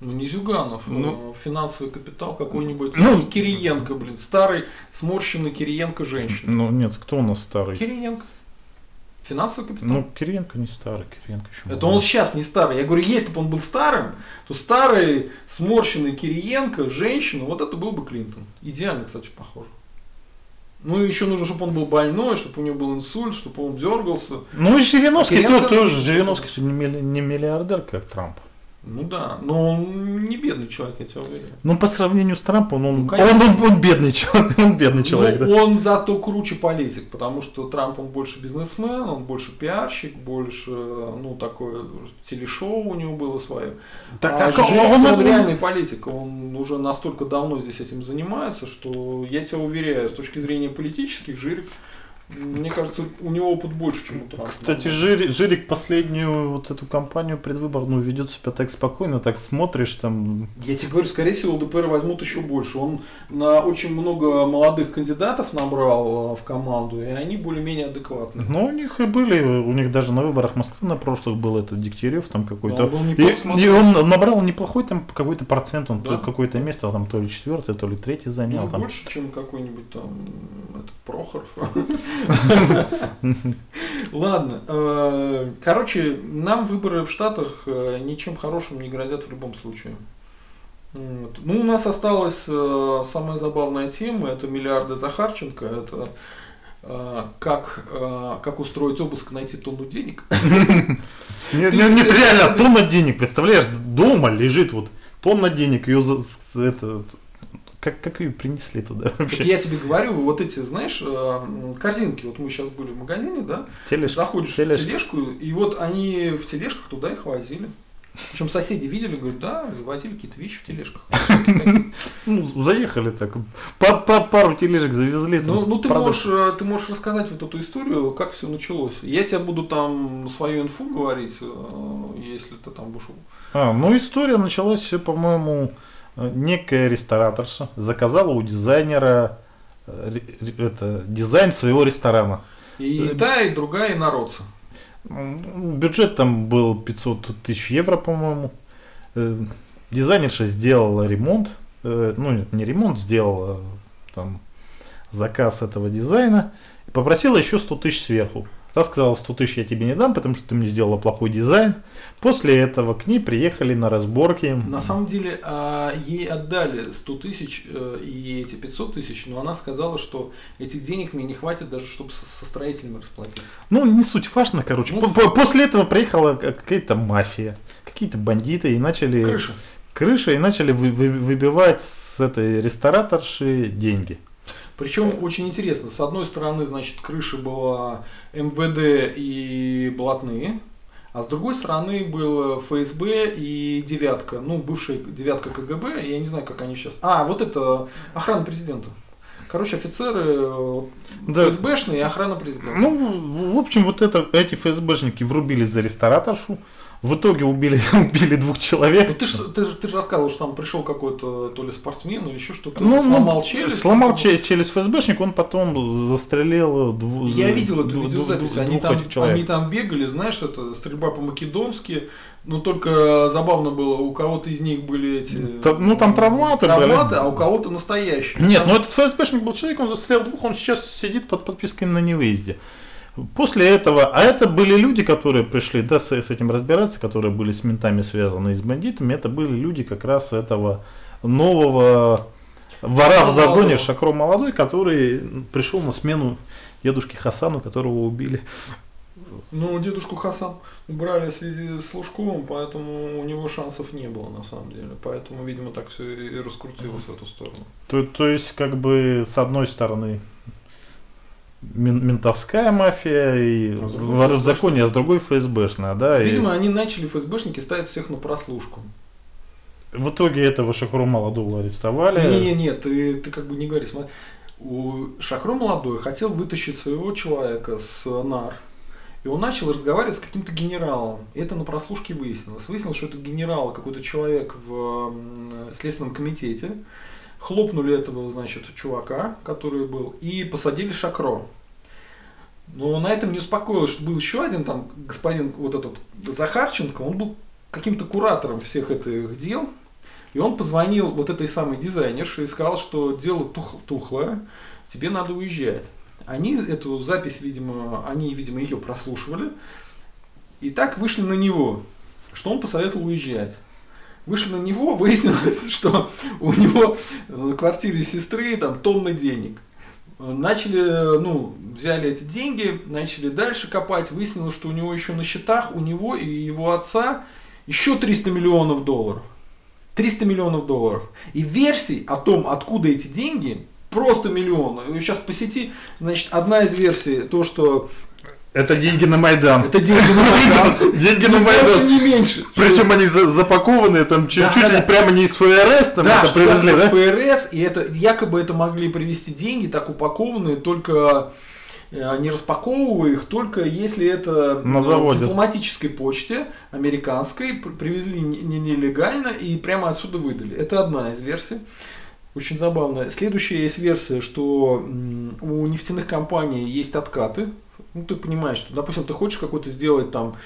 Ну, не Зюганов, Ну. э, финансовый капитал какой-нибудь. Ну. Кириенко, блин, старый, сморщенный Кириенко женщина. Ну нет, кто у нас старый? Кириенко. Финансовый капитал. Ну, Кириенко не старый, Кириенко еще Это он сейчас не старый. Я говорю, если бы он был старым, то старый, сморщенный Кириенко, женщина, вот это был бы Клинтон. Идеально, кстати, похоже. Ну и еще нужно, чтобы он был больной, чтобы у него был инсульт, чтобы он дергался. Ну и Жириновский то- тоже. Жириновский не миллиардер, как Трамп. Ну да, но он не бедный человек, я тебя уверяю. Ну, по сравнению с Трампом, он, Ну, он, он, он бедный человек. Он бедный человек, Ну, да. он зато круче политик, потому что Трамп он больше бизнесмен, он больше пиарщик, больше, ну, такое телешоу у него было свое. Так, а а Жирик, он- он, он- реальный политик, он уже настолько давно здесь этим занимается, что я тебя уверяю, с точки зрения политических, Жирик, мне кажется, у него опыт больше, чем у Трампа. Кстати, Жирик, Жирик последнюю вот эту кампанию предвыборную ведет себя так спокойно, так смотришь там. Я тебе говорю, скорее всего, ЛДПР возьмут еще больше. Он на очень много молодых кандидатов набрал э, в команду, и они более-менее адекватны. Ну, у них и были, у них даже на выборах Москвы на прошлых был этот Дегтярев там какой-то. Он И, и он набрал неплохой там какой-то процент, он Да. то- какое-то место там то ли четвертое, то ли третье занял. Ну, там. больше, чем какой-нибудь там этот Прохоров. Ладно. э, Короче, нам выборы в Штатах э, ничем хорошим не грозят в любом случае. Вот. Ну, у нас осталась э, самая забавная тема, это миллиарды Захарченко, это как, как устроить обыск, найти тонну денег. Нет, нет, реально, тонна денег, представляешь, дома лежит вот тонна денег, ее как, как ее принесли туда Так вообще? я тебе говорю, вот эти, знаешь, э, корзинки, вот мы сейчас были в магазине, да, Тележка, заходишь тележка. в тележку, и вот они в тележках туда их возили. Причем соседи видели, говорят, да, завозили какие-то вещи в тележках. Ну, заехали так, пару тележек завезли. Ну, ну ты, можешь, э, ты можешь рассказать вот эту историю, как все началось. Я тебе буду там свою инфу говорить, э, если ты там будешь. А, ну история началась все, по-моему, некая рестораторша заказала у дизайнера э, это, дизайн своего ресторана. И та, и другая. М, Бюджет там был 500 тысяч евро, по-моему. Э, Дизайнерша сделала ремонт. э, Ну, нет, не ремонт, сделала там заказ этого дизайна. И попросила еще 100 тысяч сверху. Та сказала, 100 тысяч я тебе не дам, потому что ты мне сделала плохой дизайн. После этого к ней приехали на разборки. На самом деле а, ей отдали 100 тысяч э, и эти 500 тысяч, но она сказала, что этих денег мне не хватит даже, чтобы со строителями расплатиться. Ну, не суть важно, короче. Ну, По- по- После этого приехала какая-то мафия, какие-то бандиты и начали... Крыша. крыша и начали вы- вы- выбивать с этой рестораторши деньги. Причем очень интересно, с одной стороны, значит, крыша была МВД и блатные, а с другой стороны был ФСБ и девятка, ну, бывшая девятка КГБ, я не знаю, как они сейчас. А, вот это охрана президента. Короче, офицеры э, Да. ФСБшные и охрана президента. Ну, в, в общем, вот это, эти ФСБшники врубились за рестораторшу, в итоге убили, убили двух Ну, человек. ты же ты, ж- ты ж рассказывал, что там пришел какой-то то ли спортсмен или еще что-то, Ну, ну, сломал челюсть. Сломал че- челюсть ФСБшник, он потом застрелил дву- Я видел эту дву- видеозапись, дву- они двух там, человек. они там бегали, знаешь, это стрельба по-македонски, но только забавно было, у кого-то из них были эти... Та- ну, там травматы были. травматы, а у кого-то настоящие. Нет, Там- ну этот ФСБшник был человек, он застрелил двух, он сейчас сидит под подпиской на невыезде. После этого, а это были люди, которые пришли да, с, с этим разбираться, которые были с ментами связаны и с бандитами, это были люди как раз этого нового вора в загоне. Шакро молодой, который пришел на смену дедушке Хасану, которого убили. Ну, дедушку Хасан убрали в связи с Лужковым, поэтому у него шансов не было на самом деле. Поэтому, видимо, так все и раскрутилось в эту сторону. То, то есть, как бы, с одной стороны, ментовская мафия и А в законе, а с другой ФСБшная, да. и- Видимо, они начали ФСБшники ставить всех на прослушку. В итоге этого Шакуру молодого арестовали. Не, не, ты, ты как бы не говори. Смотри, у Шахро молодой хотел вытащить своего человека с нар, и он начал разговаривать с каким-то генералом. И это на прослушке выяснилось. Выяснилось, что это генерал, какой-то человек в Следственном комитете. Хлопнули этого, значит, чувака, который был, и посадили Шакро. Но на этом не успокоилось, что был еще один там господин, вот этот Захарченко, он был каким-то куратором всех этих дел. И он позвонил вот этой самой дизайнерше и сказал, что дело тух- тухлое, тебе надо уезжать. Они эту запись, видимо, они, видимо, ее прослушивали. И так вышли на него, что он посоветовал уезжать. Вышли на него, выяснилось, что у него в квартире сестры там тонны денег. Начали, ну, взяли эти деньги, начали дальше копать, выяснилось, что у него еще на счетах, у него и его отца еще 300 миллионов долларов. 300 миллионов долларов. И версий о том, откуда эти деньги, просто миллион. Сейчас по сети, значит, одна из версий, то, что Это деньги на Майдан. это деньги на Майдан. Деньги на Ну, Майдан. не меньше. Причем они за- запакованные там чуть, Да, чуть да, ли прямо не из ФРС, там это привезли, да? ФРС, и это якобы это могли привезти деньги, так упакованные, только э, не распаковывая их, только если это На э, заводе. в дипломатической почте американской пр- привезли не- не- нелегально и прямо отсюда выдали. Это одна из версий. Очень забавно. Следующая есть версия, что у нефтяных компаний есть откаты. Ну, ты понимаешь, что, допустим, ты хочешь какой-то сделать там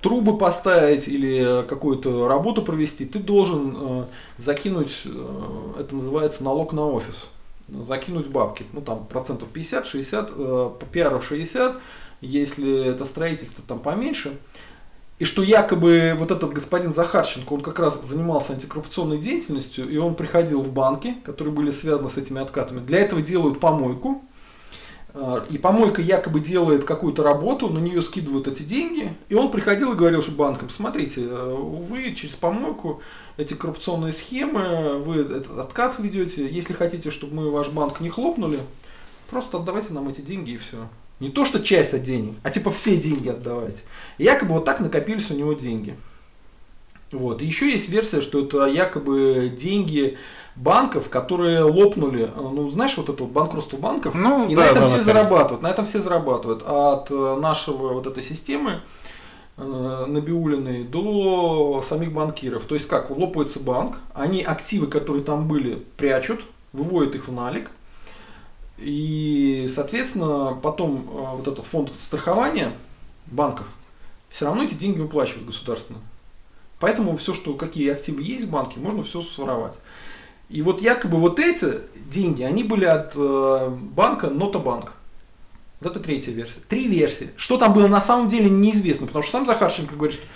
трубы поставить или какую-то работу провести, ты должен э, закинуть, э, это называется налог на офис. закинуть бабки. Ну там процентов 50-60, э, по пиару 60, если это строительство там поменьше. И что якобы вот этот господин Захарченко, он как раз занимался антикоррупционной деятельностью, и он приходил в банки, которые были связаны с этими откатами. Для этого делают помойку, э, и помойка якобы делает какую-то работу, на нее скидывают эти деньги. И он приходил и говорил что банкам, смотрите, э, вы через помойку эти коррупционные схемы, вы этот откат ведете. Если хотите, чтобы мы ваш банк не хлопнули, просто отдавайте нам эти деньги и все. Не то, что часть от денег, а типа все деньги отдавайте. И якобы вот так накопились у него деньги. Вот. И еще есть версия, что это якобы деньги банков, которые лопнули. Ну, знаешь, вот это вот банкротство банков. Ну, и да, на этом да, все да, зарабатывают. На этом все зарабатывают. От э, нашего вот этой системы э, Набиулиной до самих банкиров. То есть как, лопается банк, они активы, которые там были, прячут, выводят их в налик, и, соответственно, потом э, вот этот фонд страхования банков, все равно эти деньги выплачивают государственно. Поэтому все, что какие активы есть в банке, можно все своровать. И вот якобы вот эти деньги, они были от э, банка Нотобанк. Вот это третья версия. Три версии. Что там было на самом деле неизвестно, потому что сам Захарченко говорит, что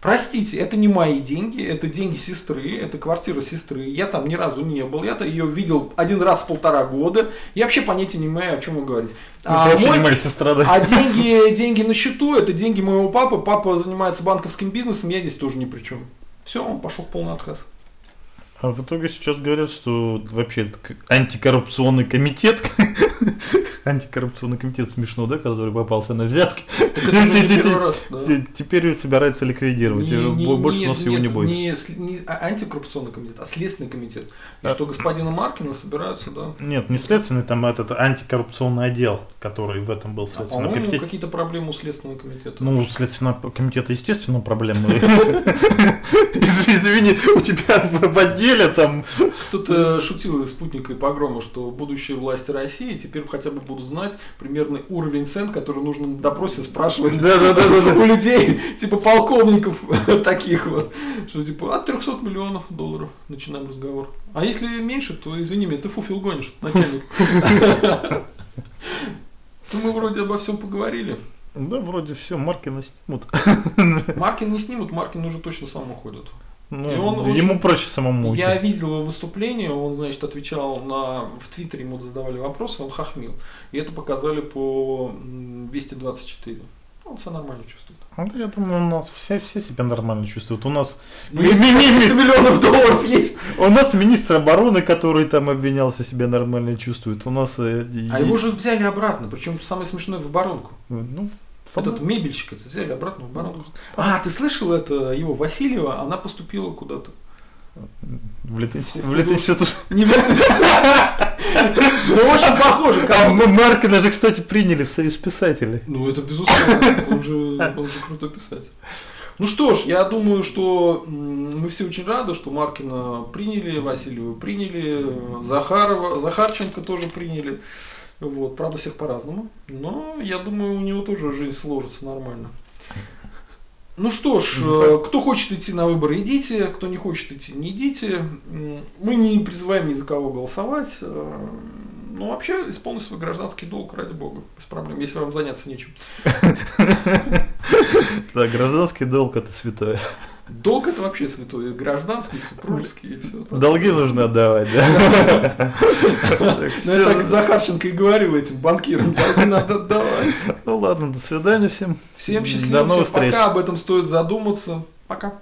Простите, это не мои деньги, это деньги сестры, это квартира сестры. Я там ни разу не был, я-то ее видел один раз в полтора года. Я вообще понятия не имею, о чем вы говорите. А, мой... не моя сестра, да. А деньги, деньги на счету, это деньги моего папы. Папа занимается банковским бизнесом, я здесь тоже ни при чем. Все, он пошел в полный отказ. А в итоге сейчас говорят, что вообще антикоррупционный комитет, антикоррупционный комитет смешно, да, который попался на взятки, теперь собирается ликвидировать, больше нас его не будет. Не антикоррупционный комитет, а следственный комитет. И что господина Маркина собираются, да? Нет, не следственный, там этот антикоррупционный отдел, который в этом был а, следственный комитет. какие-то проблемы у следственного комитета. Ну, у следственного комитета, естественно, проблемы. Извини, у тебя в отделе там. Тут э, шутил спутник и погрома, что будущие власти России теперь хотя бы будут знать примерный уровень цен, который нужно на допросе спрашивать у людей, типа полковников таких вот, что типа от 300 миллионов долларов начинаем разговор. А если меньше, то извини меня, ты фуфил гонишь, начальник. Мы вроде обо всем поговорили. Да, вроде все, Маркина снимут. Маркин не снимут, Маркин уже точно сам уходит. Ну, и он ему очень... проще самому. Я видел его выступление, он, значит, отвечал на... В Твиттере ему задавали вопросы, он хохмил. И это показали по 224. Он себя нормально чувствует. Ну, я думаю, у нас все, все себя нормально чувствуют. У нас ну, 300 миллионов долларов есть. У нас министр обороны, который там обвинялся, себя нормально чувствует. У нас... Э, а его же взяли обратно, причем самое смешное в оборонку. Ну, этот мебельщик, это взяли обратно в баранку. А, ты слышал это, его Васильева, она поступила куда-то. В Литинститут. Не в Ну, очень похоже. А Маркина же, кстати, приняли в Союз писателей. Ну, это безусловно. Он же, он же крутой писатель. Ну что ж, я думаю, что мы все очень рады, что Маркина приняли, Васильева приняли, Захарова, Захарченко тоже приняли. Вот, правда, всех по-разному. Но я думаю, у него тоже жизнь сложится нормально. Ну что ж, ну, кто хочет идти на выборы, идите, кто не хочет идти, не идите. Мы не призываем ни за кого голосовать. Э, ну, вообще, исполнить свой гражданский долг, ради бога, без проблем, если вам заняться нечем. Да, гражданский долг это святое. Долг это вообще святой, гражданский, супружеский и все. Долги нужно отдавать, да? Ну, я так Захарченко и говорил этим банкирам, долги надо отдавать. Ну ладно, до свидания всем. Всем счастливо, пока, об этом стоит задуматься. Пока.